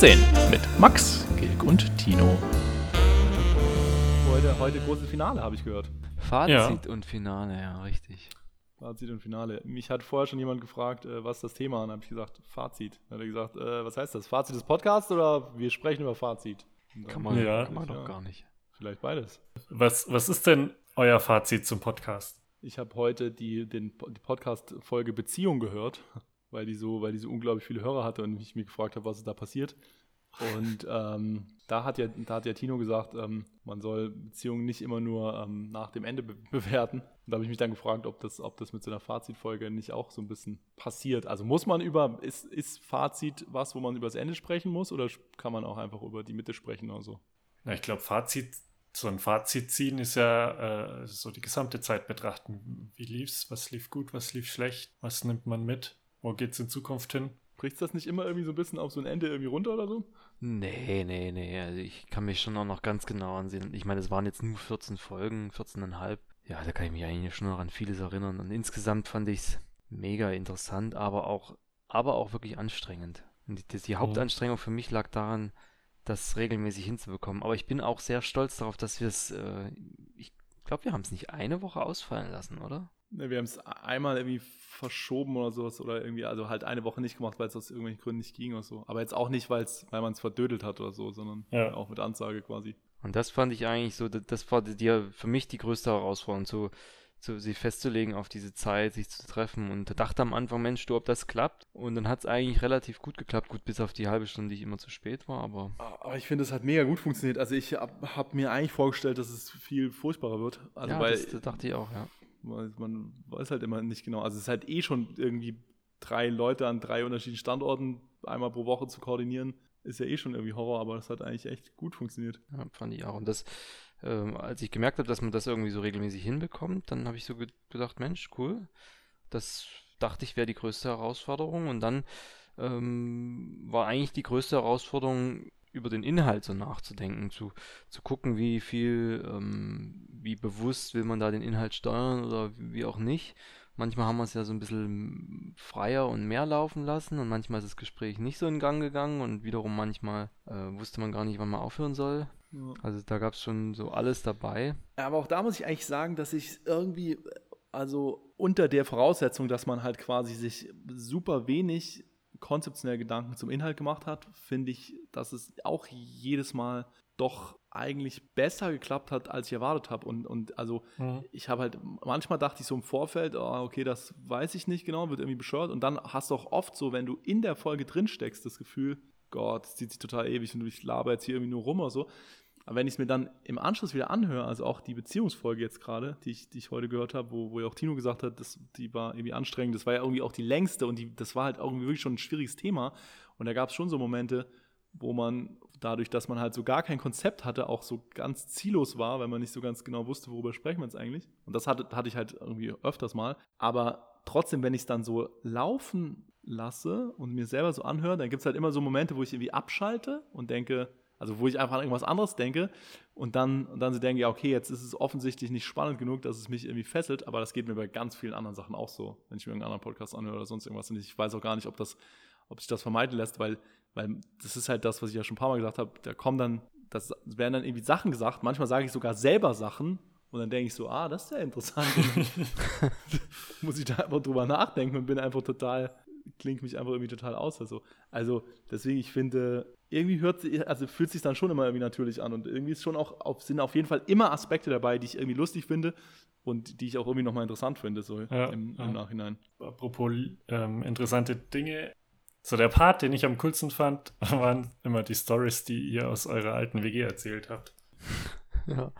14 mit Max, Gilg und Tino. Heute, heute großes Finale, habe ich gehört. Fazit und Finale, ja, richtig. Fazit und Finale. Mich hat vorher schon jemand gefragt, äh, was ist das Thema? Und dann habe ich gesagt, Fazit. Dann hat er gesagt, äh, was heißt das? Fazit des Podcasts oder wir sprechen über Fazit? Kann man, Ja. kann man doch Ja. gar nicht. Vielleicht beides. Was, was ist denn euer Fazit zum Podcast? Ich habe heute die, den, die Podcast-Folge Beziehung gehört, weil die, so, weil die so unglaublich viele Hörer hatte und ich mich gefragt habe, was ist da passiert. Und ähm, da, hat ja, da hat ja Tino gesagt, ähm, man soll Beziehungen nicht immer nur ähm, nach dem Ende be bewerten. Und da habe ich mich dann gefragt, ob das, ob das mit so einer Fazitfolge nicht auch so ein bisschen passiert. Also muss man über, ist, ist Fazit was, wo man über das Ende sprechen muss oder kann man auch einfach über die Mitte sprechen oder so? Na, ich glaube, Fazit, so ein Fazit ziehen ist ja äh, so die gesamte Zeit betrachten. Wie lief's? Was lief gut? Was lief schlecht? Was nimmt man mit? Wo geht's in Zukunft hin? Bricht das nicht immer irgendwie so ein bisschen auf so ein Ende irgendwie runter oder so? Nee, nee, nee. Also ich kann mich schon auch noch ganz genau ansehen. Ich meine, es waren jetzt nur 14 Folgen, 14,5. Ja, da kann ich mich eigentlich schon noch an vieles erinnern. Und insgesamt fand ich es mega interessant, aber auch, aber auch wirklich anstrengend. Und die, die Hauptanstrengung für mich lag daran, das regelmäßig hinzubekommen. Aber ich bin auch sehr stolz darauf, dass wir es, äh, ich glaube, wir haben es nicht eine Woche ausfallen lassen, oder? Ne, wir haben es einmal irgendwie verschoben oder sowas oder irgendwie, also halt eine Woche nicht gemacht, weil es aus irgendwelchen Gründen nicht ging oder so. Aber jetzt auch nicht, weil's, weil man es verdödelt hat oder so, sondern Ja. auch mit Ansage quasi. Und das fand ich eigentlich so, das war die, für mich die größte Herausforderung, so, so sich festzulegen auf diese Zeit, sich zu treffen. Und dachte am Anfang, Mensch, du, ob das klappt. Und dann hat es eigentlich relativ gut geklappt, gut bis auf die halbe Stunde, die ich immer zu spät war, aber Aber ich finde, es hat mega gut funktioniert. Also ich habe hab mir eigentlich vorgestellt, dass es viel furchtbarer wird. Also ja, weil, das, das dachte ich auch, ja. Man weiß halt immer nicht genau. Also es ist halt eh schon irgendwie drei Leute an drei unterschiedlichen Standorten einmal pro Woche zu koordinieren, ist ja eh schon irgendwie Horror, aber das hat eigentlich echt gut funktioniert. Ja, fand ich auch. Und das, ähm, als ich gemerkt habe, dass man das irgendwie so regelmäßig hinbekommt, dann habe ich so ge gedacht, Mensch, cool. Das dachte ich wäre die größte Herausforderung. Und dann ähm, war eigentlich die größte Herausforderung, über den Inhalt so nachzudenken, zu, zu gucken, wie viel, ähm, wie bewusst will man da den Inhalt steuern oder wie auch nicht. Manchmal haben wir es ja so ein bisschen freier und mehr laufen lassen und manchmal ist das Gespräch nicht so in Gang gegangen und wiederum manchmal äh, wusste man gar nicht, wann man aufhören soll. Ja. Also da gab es schon so alles dabei. Aber auch da muss ich eigentlich sagen, dass ich irgendwie, also unter der Voraussetzung, dass man halt quasi sich super wenig konzeptionell Gedanken zum Inhalt gemacht hat, finde ich, dass es auch jedes Mal doch eigentlich besser geklappt hat, als ich erwartet habe. Und, und also Mhm. ich habe halt, manchmal dachte ich so im Vorfeld, oh, okay, das weiß ich nicht genau, wird irgendwie bescheuert. Und dann hast du auch oft so, wenn du in der Folge drin steckst, das Gefühl, Gott, es zieht sich total ewig und ich laber jetzt hier irgendwie nur rum oder so. Aber wenn ich es mir dann im Anschluss wieder anhöre, also auch die Beziehungsfolge jetzt gerade, die ich, die ich heute gehört habe, wo, wo ja auch Tino gesagt hat, das, die war irgendwie anstrengend, das war ja irgendwie auch die längste und die, das war halt irgendwie wirklich schon ein schwieriges Thema. Und da gab es schon so Momente, wo man dadurch, dass man halt so gar kein Konzept hatte, auch so ganz ziellos war, weil man nicht so ganz genau wusste, worüber sprechen wir jetzt eigentlich. Und das hatte, hatte ich halt irgendwie öfters mal. Aber trotzdem, wenn ich es dann so laufen lasse und mir selber so anhöre, dann gibt es halt immer so Momente, wo ich irgendwie abschalte und denke, also wo ich einfach an irgendwas anderes denke und dann, und dann so denke, ja, okay, jetzt ist es offensichtlich nicht spannend genug, dass es mich irgendwie fesselt, aber das geht mir bei ganz vielen anderen Sachen auch so, wenn ich mir irgendeinen anderen Podcast anhöre oder sonst irgendwas. Und ich weiß auch gar nicht, ob, das, ob sich das vermeiden lässt, weil, weil das ist halt das, was ich ja schon ein paar Mal gesagt habe, da kommen dann, das werden dann irgendwie Sachen gesagt, manchmal sage ich sogar selber Sachen und dann denke ich so, ah, das ist ja interessant. muss ich da einfach drüber nachdenken und bin einfach total, klingt mich einfach irgendwie total aus. Also, also deswegen, ich finde, irgendwie hört sich, also fühlt sich dann schon immer irgendwie natürlich an und irgendwie ist schon auch auf, sind auf jeden Fall immer Aspekte dabei, die ich irgendwie lustig finde und die ich auch irgendwie nochmal interessant finde, so Ja, im, im ja. Nachhinein. Apropos ähm, interessante Dinge. So der Part, den ich am coolsten fand, waren immer die Stories, die ihr aus eurer alten WG erzählt habt. Ja.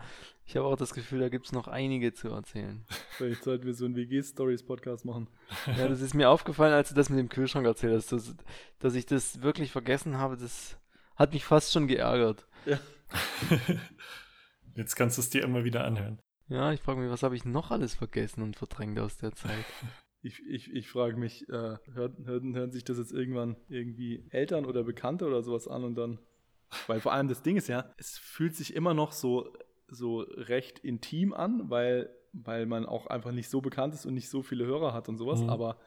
Ich habe auch das Gefühl, da gibt es noch einige zu erzählen. Vielleicht sollten wir so einen WG-Stories-Podcast machen. Ja, das ist mir aufgefallen, als du das mit dem Kühlschrank erzählt hast, dass, dass ich das wirklich vergessen habe. Das hat mich fast schon geärgert. Jetzt kannst du es dir immer wieder anhören. Ja, ich frage mich, was habe ich noch alles vergessen und verdrängt aus der Zeit? Ich, ich, ich frage mich, äh, hören, hören, hören sich das jetzt irgendwann irgendwie Eltern oder Bekannte oder sowas an und dann. Weil vor allem das Ding ist ja, es fühlt sich immer noch so, so recht intim an, weil, weil man auch einfach nicht so bekannt ist und nicht so viele Hörer hat und sowas, Mhm. aber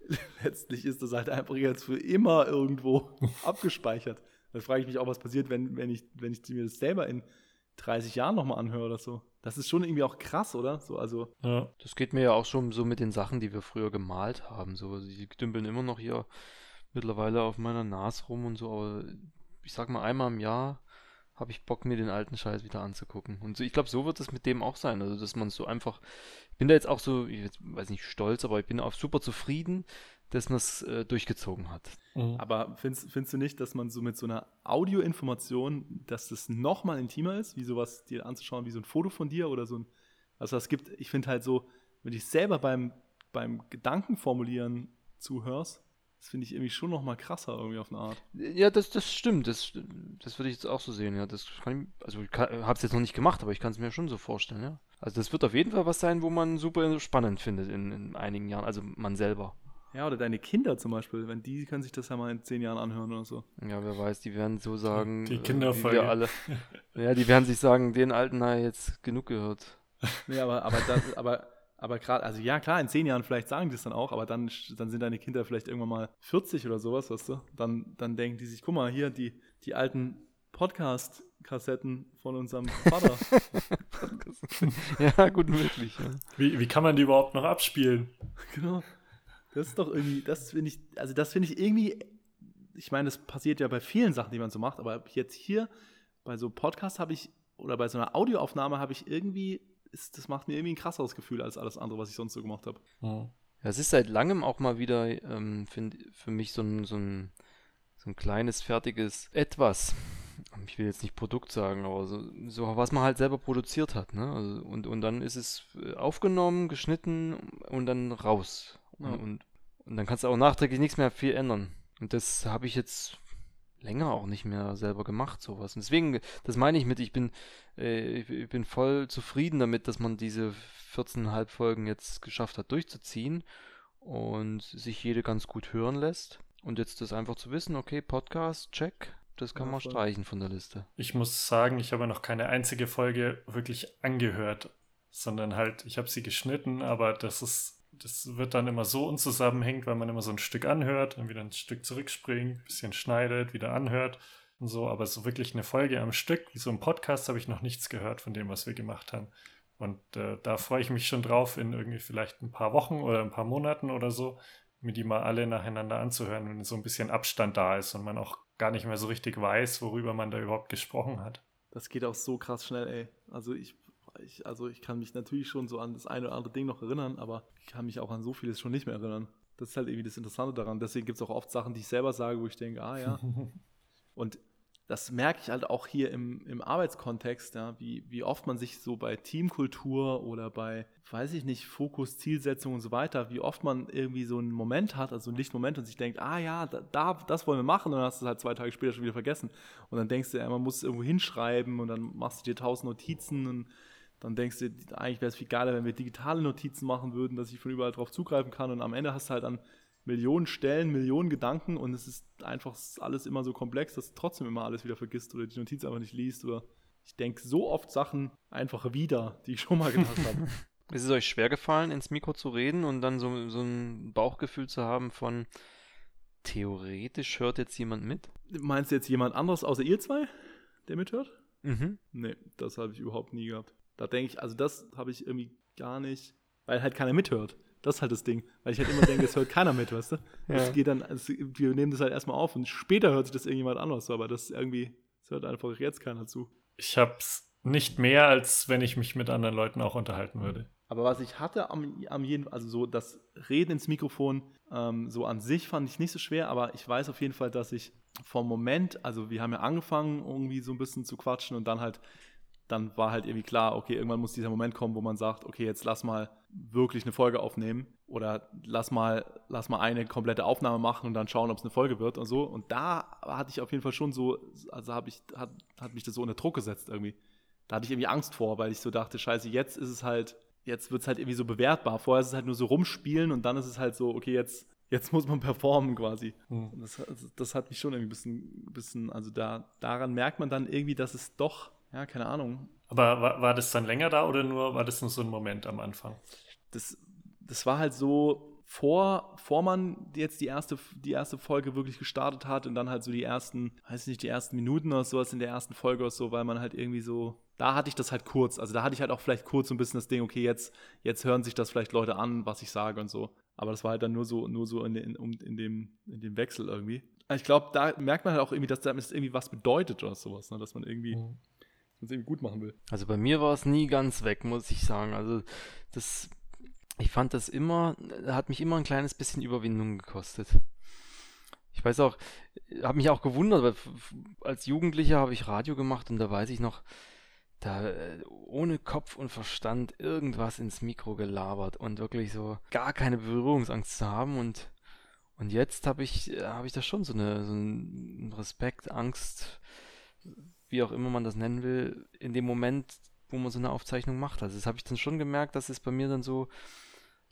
letztlich ist das halt einfach jetzt für immer irgendwo abgespeichert. Da frage ich mich auch, was passiert, wenn, wenn, ich, wenn ich mir das selber in 30 Jahren nochmal anhöre oder so. Das ist schon irgendwie auch krass, oder? So, also. Ja. Das geht mir ja auch schon so mit den Sachen, die wir früher gemalt haben. So, die dümpeln immer noch hier mittlerweile auf meiner Nase rum und so, aber ich sag mal, einmal im Jahr habe ich Bock, mir den alten Scheiß wieder anzugucken. Und so, ich glaube, so wird es mit dem auch sein. Also, dass man so einfach. Ich bin da jetzt auch so, ich weiß nicht, stolz, aber ich bin auch super zufrieden, dass man es äh, durchgezogen hat. Mhm. Aber findest, findest du nicht, dass man so mit so einer Audioinformation, dass das nochmal intimer ist, wie sowas dir anzuschauen, wie so ein Foto von dir oder so ein. Also, es gibt, ich finde halt so, wenn ich selber beim, beim Gedankenformulieren zuhörst, das finde ich irgendwie schon nochmal krasser irgendwie auf eine Art. Ja, das, das stimmt. Das, das würde ich jetzt auch so sehen, ja. Das kann ich, also ich habe es jetzt noch nicht gemacht, aber ich kann es mir schon so vorstellen, ja. Also das wird auf jeden Fall was sein, wo man super spannend findet in, in einigen Jahren, also man selber. Ja, oder deine Kinder zum Beispiel, wenn die können sich das ja mal in zehn Jahren anhören oder so. Ja, wer weiß, die werden so sagen, die Kinderfolge. Äh, alle. ja, die werden sich sagen, den alten habe jetzt genug gehört. Nee, aber, aber, das, aber aber gerade, also ja, klar, in zehn Jahren vielleicht sagen die es dann auch, aber dann, dann sind deine Kinder vielleicht irgendwann mal 40 oder sowas, weißt du? Dann, dann denken die sich, guck mal, hier die, die alten Podcast-Kassetten von unserem Vater. ja, gut möglich. Ja. Wie, wie kann man die überhaupt noch abspielen? Genau. Das ist doch irgendwie, das finde ich, also das finde ich irgendwie, ich meine, das passiert ja bei vielen Sachen, die man so macht, aber jetzt hier bei so Podcasts habe ich, oder bei so einer Audioaufnahme habe ich irgendwie ist, das macht mir irgendwie ein krasseres Gefühl als alles andere, was ich sonst so gemacht habe. Ja. es ist seit langem auch mal wieder ähm, find, für mich so ein, so, ein, so ein kleines, fertiges Etwas. Ich will jetzt nicht Produkt sagen, aber so, so was man halt selber produziert hat. Ne? Also, und, und dann ist es äh, aufgenommen, geschnitten und dann raus. Ja. Und, und dann kannst du auch nachträglich nichts mehr viel ändern. Und das habe ich jetzt länger auch nicht mehr selber gemacht, sowas. Und deswegen, das meine ich mit, ich bin, äh, ich bin voll zufrieden damit, dass man diese 14,5 Folgen jetzt geschafft hat durchzuziehen und sich jede ganz gut hören lässt. Und jetzt das einfach zu wissen, okay, Podcast, check, das kann ja, man voll. streichen von der Liste. Ich muss sagen, ich habe noch keine einzige Folge wirklich angehört, sondern halt, ich habe sie geschnitten, aber das ist das wird dann immer so unzusammenhängend, weil man immer so ein Stück anhört, dann wieder ein Stück zurückspringt, ein bisschen schneidet, wieder anhört und so. Aber so wirklich eine Folge am Stück, wie so ein Podcast, habe ich noch nichts gehört von dem, was wir gemacht haben. Und äh, da freue ich mich schon drauf, in irgendwie vielleicht ein paar Wochen oder ein paar Monaten oder so, mir die mal alle nacheinander anzuhören, wenn so ein bisschen Abstand da ist und man auch gar nicht mehr so richtig weiß, worüber man da überhaupt gesprochen hat. Das geht auch so krass schnell, ey. Also ich ich, also ich kann mich natürlich schon so an das eine oder andere Ding noch erinnern, aber ich kann mich auch an so vieles schon nicht mehr erinnern. Das ist halt irgendwie das Interessante daran. Deswegen gibt es auch oft Sachen, die ich selber sage, wo ich denke, ah ja. Und das merke ich halt auch hier im, im Arbeitskontext, ja, wie, wie oft man sich so bei Teamkultur oder bei, weiß ich nicht, Fokus, Zielsetzung und so weiter, wie oft man irgendwie so einen Moment hat, also einen Lichtmoment und sich denkt, ah ja, da, das wollen wir machen und dann hast du es halt zwei Tage später schon wieder vergessen. Und dann denkst du, ja, man muss es irgendwo hinschreiben und dann machst du dir tausend Notizen und dann denkst du, eigentlich wäre es viel geiler, wenn wir digitale Notizen machen würden, dass ich von überall drauf zugreifen kann. Und am Ende hast du halt an Millionen Stellen, Millionen Gedanken und es ist einfach alles immer so komplex, dass du trotzdem immer alles wieder vergisst oder die Notiz einfach nicht liest. Oder ich denke so oft Sachen einfach wieder, die ich schon mal gedacht habe. Ist es euch schwer gefallen, ins Mikro zu reden und dann so, so ein Bauchgefühl zu haben von theoretisch hört jetzt jemand mit? Meinst du jetzt jemand anderes außer ihr zwei, der mithört? Mhm. Nee, das habe ich überhaupt nie gehabt. Da denke ich, also das habe ich irgendwie gar nicht, weil halt keiner mithört. Das ist halt das Ding. Weil ich halt immer denke, es hört keiner mit, weißt du? Ja. geht dann, also wir nehmen das halt erstmal auf und später hört sich das irgendjemand anders, aber das irgendwie, es hört einfach jetzt keiner zu. Ich hab's nicht mehr, als wenn ich mich mit anderen Leuten auch unterhalten würde. Aber was ich hatte am, am jeden, also so das Reden ins Mikrofon, ähm, so an sich fand ich nicht so schwer, aber ich weiß auf jeden Fall, dass ich vom Moment, also wir haben ja angefangen, irgendwie so ein bisschen zu quatschen und dann halt dann war halt irgendwie klar, okay, irgendwann muss dieser Moment kommen, wo man sagt, okay, jetzt lass mal wirklich eine Folge aufnehmen oder lass mal, lass mal eine komplette Aufnahme machen und dann schauen, ob es eine Folge wird und so. Und da hatte ich auf jeden Fall schon so, also habe ich, hat, hat mich das so unter Druck gesetzt irgendwie. Da hatte ich irgendwie Angst vor, weil ich so dachte, scheiße, jetzt ist es halt, jetzt wird es halt irgendwie so bewertbar. Vorher ist es halt nur so rumspielen und dann ist es halt so, okay, jetzt, jetzt muss man performen quasi. Mhm. Das, das, hat mich schon irgendwie ein bisschen, bisschen, also da, daran merkt man dann irgendwie, dass es doch ja, keine Ahnung. Aber war, war das dann länger da oder nur war das nur so ein Moment am Anfang? Das, das war halt so, vor, vor man jetzt die erste, die erste Folge wirklich gestartet hat und dann halt so die ersten, weiß ich nicht, die ersten Minuten oder sowas in der ersten Folge oder so, weil man halt irgendwie so, da hatte ich das halt kurz. Also da hatte ich halt auch vielleicht kurz so ein bisschen das Ding, okay, jetzt, jetzt hören sich das vielleicht Leute an, was ich sage und so. Aber das war halt dann nur so, nur so in, in, in, dem, in dem Wechsel irgendwie. Ich glaube, da merkt man halt auch irgendwie, dass das irgendwie was bedeutet oder sowas, ne? dass man irgendwie, mhm. Irgendwie gut machen will. Also bei mir war es nie ganz weg, muss ich sagen. Also das ich fand das immer, hat mich immer ein kleines bisschen Überwindung gekostet. Ich weiß auch, habe mich auch gewundert, weil als Jugendlicher habe ich Radio gemacht und da weiß ich noch, da äh, ohne Kopf und Verstand irgendwas ins Mikro gelabert und wirklich so gar keine Berührungsangst zu haben und und jetzt habe ich äh, habe ich da schon so eine so einen Respekt, Angst, wie auch immer man das nennen will, in dem Moment, wo man so eine Aufzeichnung macht. Also das habe ich dann schon gemerkt, dass es bei mir dann so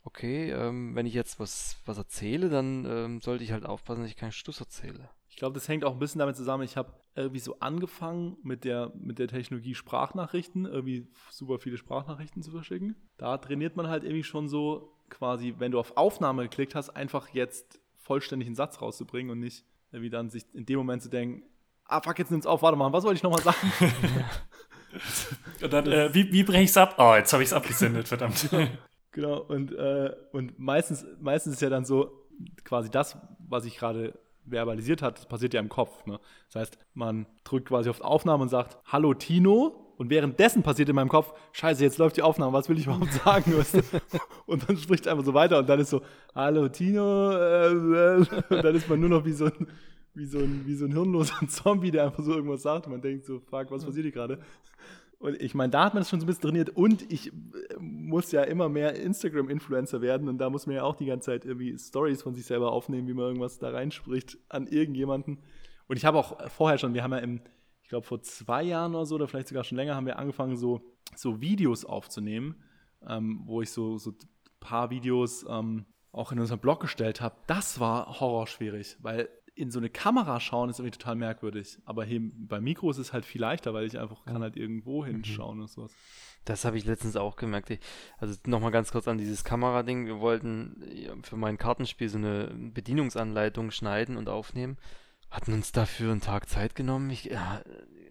okay, ähm, wenn ich jetzt was, was erzähle, dann ähm, sollte ich halt aufpassen, dass ich keinen Stuss erzähle. Ich glaube, das hängt auch ein bisschen damit zusammen. Ich habe irgendwie so angefangen mit der, mit der Technologie Sprachnachrichten, irgendwie super viele Sprachnachrichten zu verschicken. Da trainiert man halt irgendwie schon so quasi, wenn du auf Aufnahme geklickt hast, einfach jetzt vollständig einen Satz rauszubringen und nicht irgendwie dann sich in dem Moment zu denken, ah fuck, jetzt nimm's auf, warte mal, was wollte ich nochmal sagen? und dann, äh, wie, wie breche ich's ab? Oh, jetzt habe ich's abgesendet, verdammt. Genau, und, äh, und meistens, meistens ist ja dann so, quasi das, was ich gerade verbalisiert hat, das passiert ja im Kopf. Ne? Das heißt, man drückt quasi auf Aufnahme und sagt, hallo Tino, und währenddessen passiert in meinem Kopf, scheiße, jetzt läuft die Aufnahme, was will ich überhaupt sagen? und dann spricht einfach so weiter und dann ist so, hallo Tino, äh, äh, und dann ist man nur noch wie so ein, wie so ein, wie so ein hirnloser Zombie, der einfach so irgendwas sagt und man denkt so, fuck, was passiert hier gerade? Und ich meine, da hat man es schon so ein bisschen trainiert und ich äh, muss ja immer mehr Instagram-Influencer werden und da muss man ja auch die ganze Zeit irgendwie Stories von sich selber aufnehmen, wie man irgendwas da reinspricht an irgendjemanden. Und ich habe auch vorher schon, wir haben ja im, ich glaube vor zwei Jahren oder so, oder vielleicht sogar schon länger, haben wir angefangen, so, so Videos aufzunehmen, ähm, wo ich so, so ein paar Videos ähm, auch in unserem Blog gestellt habe. Das war horrorschwierig, weil in so eine Kamera schauen ist irgendwie total merkwürdig. Aber hier beim Mikro ist es halt viel leichter, weil ich einfach kann halt irgendwo mhm. hinschauen mhm. und sowas. Das habe ich letztens auch gemerkt. Also nochmal ganz kurz an dieses Kamerading. Wir wollten für mein Kartenspiel so eine Bedienungsanleitung schneiden und aufnehmen. Hatten uns dafür einen Tag Zeit genommen. Ich, ja,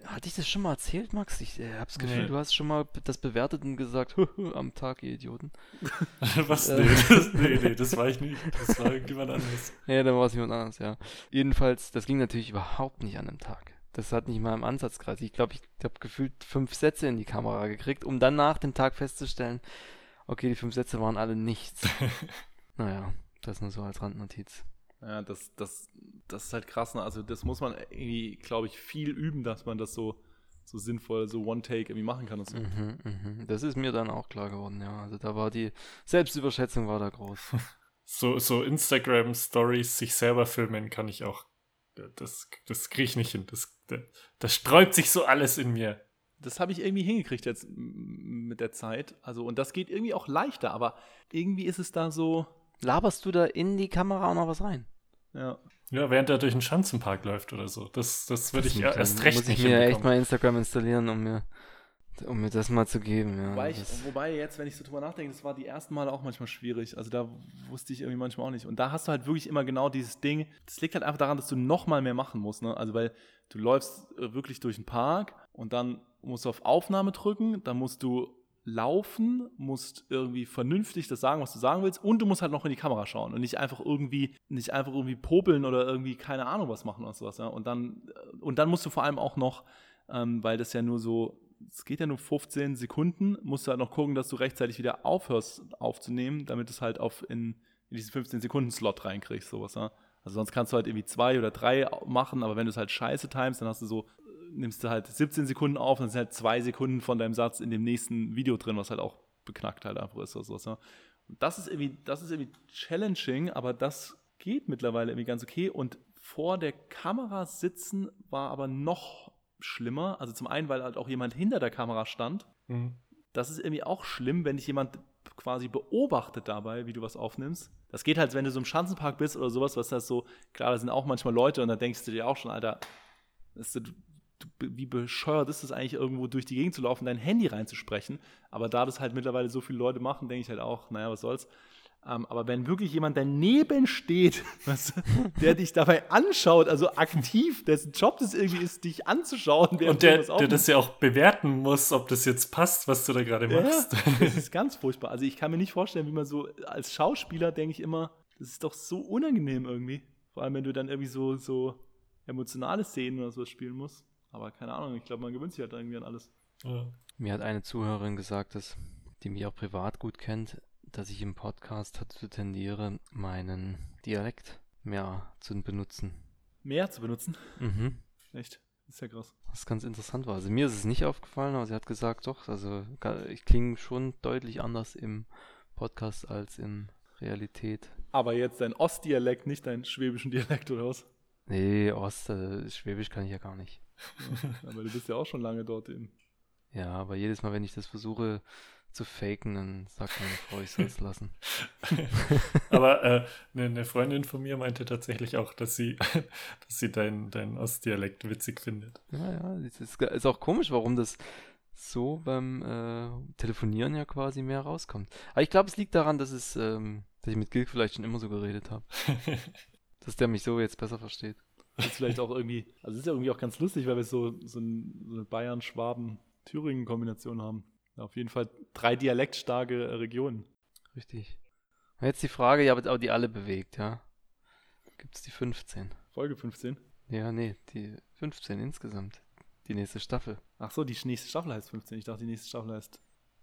hatte ich das schon mal erzählt, Max? Ich äh, habe das Gefühl, nee. du hast schon mal das bewertet und gesagt, am Tag, ihr Idioten. Was? Äh, nee, das, nee, nee, das war ich nicht. Das war irgendjemand anderes. Ja, dann war es jemand anderes, ja. Jedenfalls, das ging natürlich überhaupt nicht an einem Tag. Das hat nicht mal im Ansatz gerade. Ich glaube, ich habe gefühlt fünf Sätze in die Kamera gekriegt, um dann nach dem Tag festzustellen, okay, die fünf Sätze waren alle nichts. naja, das nur so als Randnotiz. Ja, das, das, das ist halt krass. Ne? Also das muss man irgendwie, glaube ich, viel üben, dass man das so, so sinnvoll, so One-Take irgendwie machen kann. Und so. Mhm, mh. Das ist mir dann auch klar geworden, ja. Also da war die Selbstüberschätzung war da groß. so so Instagram-Stories sich selber filmen kann ich auch. Das, das kriege ich nicht hin. Das, das, das sträubt sich so alles in mir. Das habe ich irgendwie hingekriegt jetzt mit der Zeit. Also, und das geht irgendwie auch leichter, aber irgendwie ist es da so. Laberst du da in die Kamera auch noch was rein? Ja. Ja, während er durch den Schanzenpark läuft oder so. Das, das würde ich ja erst recht muss nicht Muss ich mir echt mal Instagram installieren, um mir, um mir das mal zu geben. Ja. Wobei, ich, wobei jetzt, wenn ich so drüber nachdenke, das war die ersten Male auch manchmal schwierig. Also da wusste ich irgendwie manchmal auch nicht. Und da hast du halt wirklich immer genau dieses Ding. Das liegt halt einfach daran, dass du noch mal mehr machen musst. Ne? Also weil du läufst äh, wirklich durch den Park und dann musst du auf Aufnahme drücken, dann musst du laufen, musst irgendwie vernünftig das sagen, was du sagen willst, und du musst halt noch in die Kamera schauen und nicht einfach irgendwie, nicht einfach irgendwie popeln oder irgendwie keine Ahnung was machen oder sowas. Ja? Und dann, äh, und dann musst du vor allem auch noch, ähm, weil das ja nur so, es geht ja nur 15 Sekunden, musst du halt noch gucken, dass du rechtzeitig wieder aufhörst aufzunehmen, damit es halt auf in, in diesen 15 Sekunden Slot reinkriegst, sowas. Ja? Also sonst kannst du halt irgendwie zwei oder drei machen, aber wenn du es halt scheiße timest, dann hast du so nimmst du halt 17 Sekunden auf und dann sind halt zwei Sekunden von deinem Satz in dem nächsten Video drin, was halt auch beknackt halt einfach ist oder sowas. Ja. Und das ist irgendwie, das ist irgendwie challenging, aber das geht mittlerweile irgendwie ganz okay. Und vor der Kamera sitzen war aber noch schlimmer. Also zum einen, weil halt auch jemand hinter der Kamera stand. Mhm. Das ist irgendwie auch schlimm, wenn dich jemand quasi beobachtet dabei, wie du was aufnimmst. Das geht halt, wenn du so im Schanzenpark bist oder sowas, was das so, klar, da sind auch manchmal Leute und da denkst du dir auch schon, Alter, du, wie bescheuert ist es eigentlich, irgendwo durch die Gegend zu laufen, dein Handy reinzusprechen. Aber da das halt mittlerweile so viele Leute machen, denke ich halt auch, naja, was soll's. Ähm, aber wenn wirklich jemand daneben steht, weißt du, der dich dabei anschaut, also aktiv, dessen Job das irgendwie ist, dich anzuschauen, Und der, der das ja auch bewerten muss, ob das jetzt passt, was du da gerade machst. Ja, das ist ganz furchtbar. Also ich kann mir nicht vorstellen, wie man so als Schauspieler denke ich immer, das ist doch so unangenehm irgendwie. Vor allem, wenn du dann irgendwie so, so emotionale Szenen oder so spielen musst. Aber keine Ahnung, ich glaube, man gewöhnt sich halt irgendwie an alles. Ja. Mir hat eine Zuhörerin gesagt, dass, die mich auch privat gut kennt, dass ich im Podcast dazu tendiere, meinen Dialekt mehr zu benutzen. Mehr zu benutzen? Mhm. Echt? ist ja krass. Was ganz interessant war. Also mir ist es nicht aufgefallen, aber sie hat gesagt, doch, also ich klinge schon deutlich anders im Podcast als in Realität. Aber jetzt dein Ostdialekt, nicht dein schwäbischen Dialekt oder was? Nee, Ost, äh, Schwäbisch kann ich ja gar nicht. Aber du bist ja auch schon lange dort eben. Ja, aber jedes Mal, wenn ich das versuche, zu faken, dann sagt meine Frau, ich soll es lassen. Aber äh, eine, eine, Freundin von mir meinte tatsächlich auch, dass sie, dass sie deinen dein Ostdialekt witzig findet. Ja, ja, es ist, ist auch komisch, warum das so beim äh, Telefonieren ja quasi mehr rauskommt. Aber ich glaube, es liegt daran, dass es, ähm, dass ich mit Gilk vielleicht schon immer so geredet habe. dass der mich so jetzt besser versteht. Das ist vielleicht auch irgendwie, also es ist ja irgendwie auch ganz lustig, weil wir so, so, ein, so eine Bayern-Schwaben-Thüringen-Kombination haben. Auf jeden Fall drei dialektstarke Regionen. Richtig. Und jetzt die Frage, ja, aber die alle bewegt, ja. Gibt es die 15? Folge 15? Ja, nee, die 15 insgesamt. Die nächste Staffel. Ach so, die nächste Staffel heißt 15. Ich dachte, die nächste Staffel heißt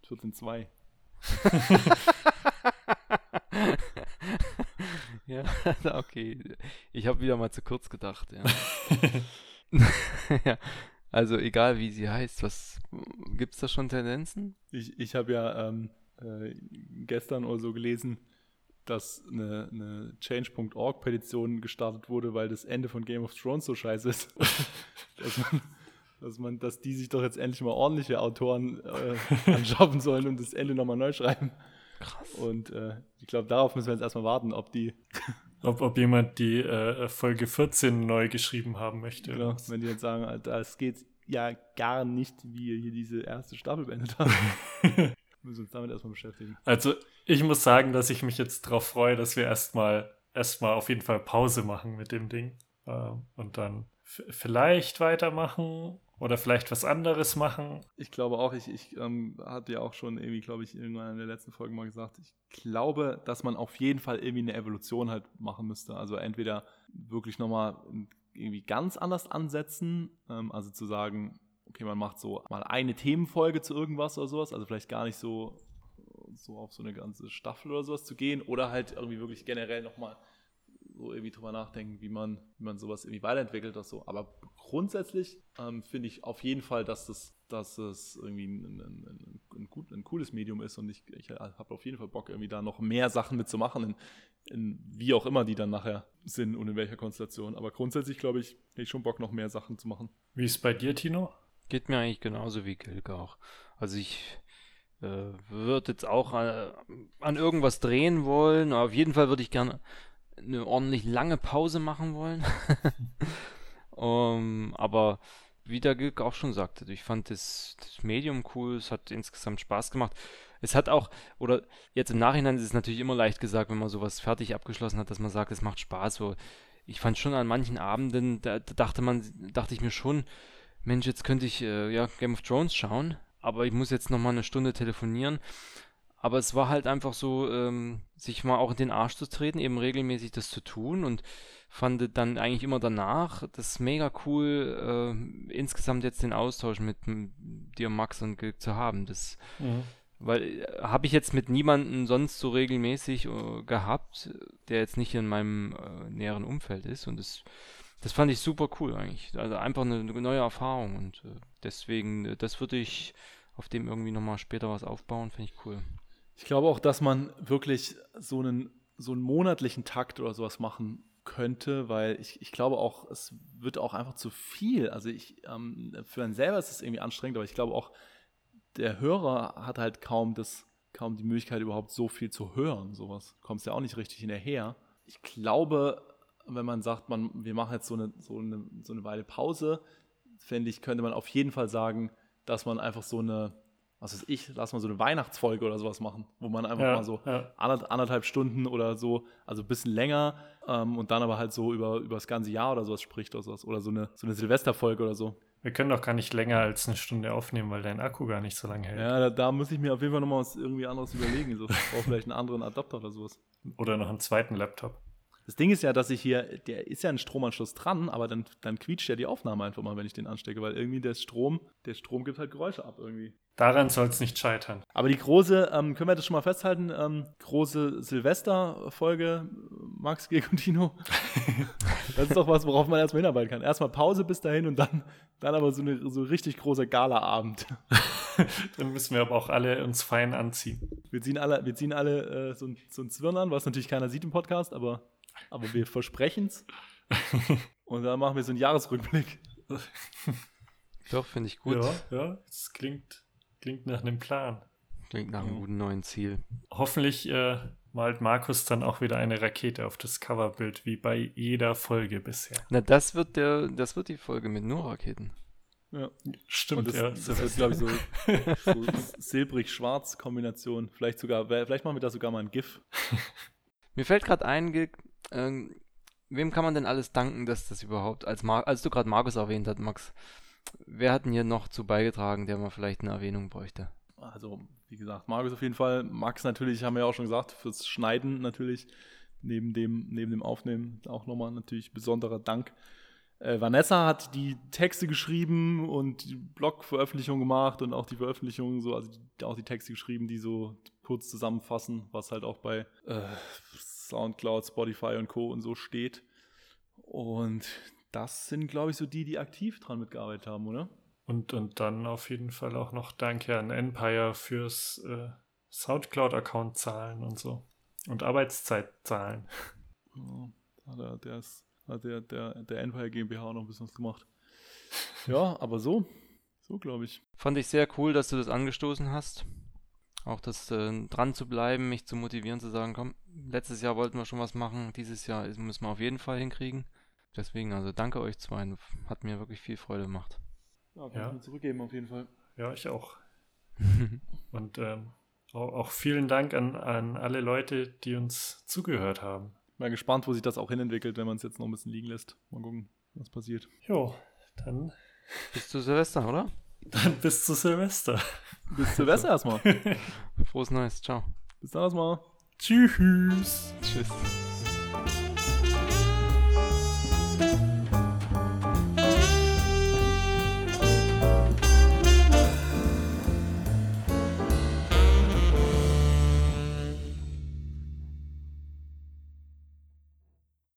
14.2. ja, okay. Ich habe wieder mal zu kurz gedacht, ja. ja. Also egal wie sie heißt, was gibt es da schon Tendenzen? Ich, ich habe ja ähm, äh, gestern oder so gelesen, dass eine, eine Change.org-Petition gestartet wurde, weil das Ende von Game of Thrones so scheiße ist. dass, man, dass, man, dass die sich doch jetzt endlich mal ordentliche Autoren äh, anschaffen sollen und das Ende nochmal neu schreiben. Krass. Und äh, ich glaube, darauf müssen wir jetzt erstmal warten, ob die ob, ob jemand die äh, Folge 14 neu geschrieben haben möchte. Genau, wenn die jetzt sagen, es geht ja gar nicht, wie ihr hier diese erste Staffel beendet habt. müssen wir uns damit erstmal beschäftigen. Also, ich muss sagen, dass ich mich jetzt darauf freue, dass wir erstmal erstmal auf jeden Fall Pause machen mit dem Ding. Äh, und dann vielleicht weitermachen oder vielleicht was anderes machen. Ich glaube auch, ich, ich ähm, hatte ja auch schon irgendwie, glaube ich, irgendwann in der letzten Folge mal gesagt, ich glaube, dass man auf jeden Fall irgendwie eine Evolution halt machen müsste. Also entweder wirklich nochmal irgendwie ganz anders ansetzen, ähm, also zu sagen, okay, man macht so mal eine Themenfolge zu irgendwas oder sowas, also vielleicht gar nicht so, so auf so eine ganze Staffel oder sowas zu gehen oder halt irgendwie wirklich generell nochmal so irgendwie drüber nachdenken, wie man, wie man sowas irgendwie weiterentwickelt oder so. Aber grundsätzlich ähm, finde ich auf jeden Fall, dass das, dass es irgendwie ein, ein, ein, ein, gut, ein cooles Medium ist und ich, ich habe auf jeden Fall Bock, irgendwie da noch mehr Sachen mitzumachen, in, in wie auch immer die dann nachher sind und in welcher Konstellation. Aber grundsätzlich glaube ich, hätte ich schon Bock, noch mehr Sachen zu machen. Wie ist es bei dir, Tino? Geht mir eigentlich genauso wie Gilke auch. Also ich äh, würde jetzt auch äh, an irgendwas drehen wollen. Aber auf jeden Fall würde ich gerne eine ordentlich lange Pause machen wollen. um, aber wie der Gilk auch schon sagte, ich fand das, das, Medium cool, es hat insgesamt Spaß gemacht. Es hat auch, oder jetzt im Nachhinein ist es natürlich immer leicht gesagt, wenn man sowas fertig abgeschlossen hat, dass man sagt, es macht Spaß. So, ich fand schon an manchen Abenden, da, da dachte man, dachte ich mir schon, Mensch, jetzt könnte ich äh, ja Game of Thrones schauen, aber ich muss jetzt noch mal eine Stunde telefonieren. Aber es war halt einfach so, ähm, sich mal auch in den Arsch zu treten, eben regelmäßig das zu tun und fand dann eigentlich immer danach das mega cool, äh, insgesamt jetzt den Austausch mit dir, Max und Gilg zu haben. Das, mhm. Weil äh, habe ich jetzt mit niemandem sonst so regelmäßig äh, gehabt, der jetzt nicht in meinem äh, näheren Umfeld ist und das, das fand ich super cool eigentlich. Also einfach eine, eine neue Erfahrung und äh, deswegen, das würde ich auf dem irgendwie nochmal später was aufbauen, finde ich cool. Ich glaube auch, dass man wirklich so einen, so einen monatlichen Takt oder sowas machen könnte, weil ich, ich glaube auch, es wird auch einfach zu viel. Also ich, ähm, für einen selber ist es irgendwie anstrengend, aber ich glaube auch, der Hörer hat halt kaum das, kaum die Möglichkeit, überhaupt so viel zu hören. Sowas kommst ja auch nicht richtig hinterher. Ich glaube, wenn man sagt, man, wir machen jetzt so eine, so eine, so eine Weile Pause, fände ich, könnte man auf jeden Fall sagen, dass man einfach so eine was weiß ich, lass mal so eine Weihnachtsfolge oder sowas machen, wo man einfach Ja, mal so ja. anderth- anderthalb Stunden oder so, also ein bisschen länger ähm, und dann aber halt so über, über das ganze Jahr oder sowas spricht oder sowas. Oder so eine, so eine Silvesterfolge oder so. Wir können doch gar nicht länger als eine Stunde aufnehmen, weil dein Akku gar nicht so lange hält. Ja, da, da muss ich mir auf jeden Fall nochmal was irgendwie anderes überlegen. So, ich brauche vielleicht einen anderen Adapter oder sowas. Oder noch einen zweiten Laptop. Das Ding ist ja, dass ich hier, der ist ja ein Stromanschluss dran, aber dann, dann quietscht ja die Aufnahme einfach mal, wenn ich den anstecke, weil irgendwie der Strom, der Strom gibt halt Geräusche ab irgendwie. Daran soll es nicht scheitern. Aber die große, ähm, können wir das schon mal festhalten, ähm, große Silvesterfolge, Max Gegundino. das ist doch was, worauf man erstmal hinarbeiten kann. Erstmal Pause bis dahin und dann, dann aber so, eine, so richtig großer Galaabend. Dann müssen wir aber auch alle uns fein anziehen. Wir ziehen alle, wir ziehen alle äh, so, ein, so ein Zwirn an, was natürlich keiner sieht im Podcast, aber, aber wir versprechen es. Und dann machen wir so einen Jahresrückblick. Doch, finde ich gut. Ja, ja, das klingt, klingt nach einem Plan. Klingt nach einem guten neuen Ziel. Hoffentlich äh, malt Markus dann auch wieder eine Rakete auf das Coverbild, wie bei jeder Folge bisher. Na, das wird der, das wird die Folge mit nur Raketen. Ja. Stimmt, Und das, ja. das wird, glaube ich, so, so silbrig-schwarz-Kombination. Vielleicht sogar, vielleicht machen wir da sogar mal ein GIF. Mir fällt gerade ein, ähm, wem kann man denn alles danken, dass das überhaupt, als, Mar als du gerade Markus erwähnt hast, Max, wer hat denn hier noch zu beigetragen, der mal vielleicht eine Erwähnung bräuchte? Also, wie gesagt, Markus auf jeden Fall. Max natürlich, haben wir ja auch schon gesagt, fürs Schneiden natürlich. Neben dem, neben dem Aufnehmen auch nochmal natürlich besonderer Dank. Äh, Vanessa hat die Texte geschrieben und die Blog-Veröffentlichung gemacht und auch die Veröffentlichung, so, also die, auch die Texte geschrieben, die so kurz zusammenfassen, was halt auch bei äh, Soundcloud, Spotify und Co. und so steht. Und das sind, glaube ich, so die, die aktiv dran mitgearbeitet haben, oder? Und, und dann auf jeden Fall auch noch Danke an Empire fürs äh, Soundcloud-Account zahlen und so. Und Arbeitszeit zahlen. Ja, hat er, der, ist, hat der, der, der Empire GmbH auch noch ein bisschen was gemacht. Ja, aber so, so glaube ich. Fand ich sehr cool, dass du das angestoßen hast. Auch das äh, dran zu bleiben, mich zu motivieren, zu sagen, komm, letztes Jahr wollten wir schon was machen, dieses Jahr müssen wir auf jeden Fall hinkriegen. Deswegen, also danke euch zwei, hat mir wirklich viel Freude gemacht. Ja, kann Ja. ich mir zurückgeben auf jeden Fall. Ja, ich auch. Und ähm, auch, auch vielen Dank an, an alle Leute, die uns zugehört haben. Mal gespannt, wo sich das auch hinentwickelt, wenn man es jetzt noch ein bisschen liegen lässt. Mal gucken, was passiert. Jo, dann, Bis zu Silvester, oder? Dann bis zu Silvester. Bis Silvester erstmal. Frohes Neues, ciao. Bis dann erstmal. Tschüss. Tschüss.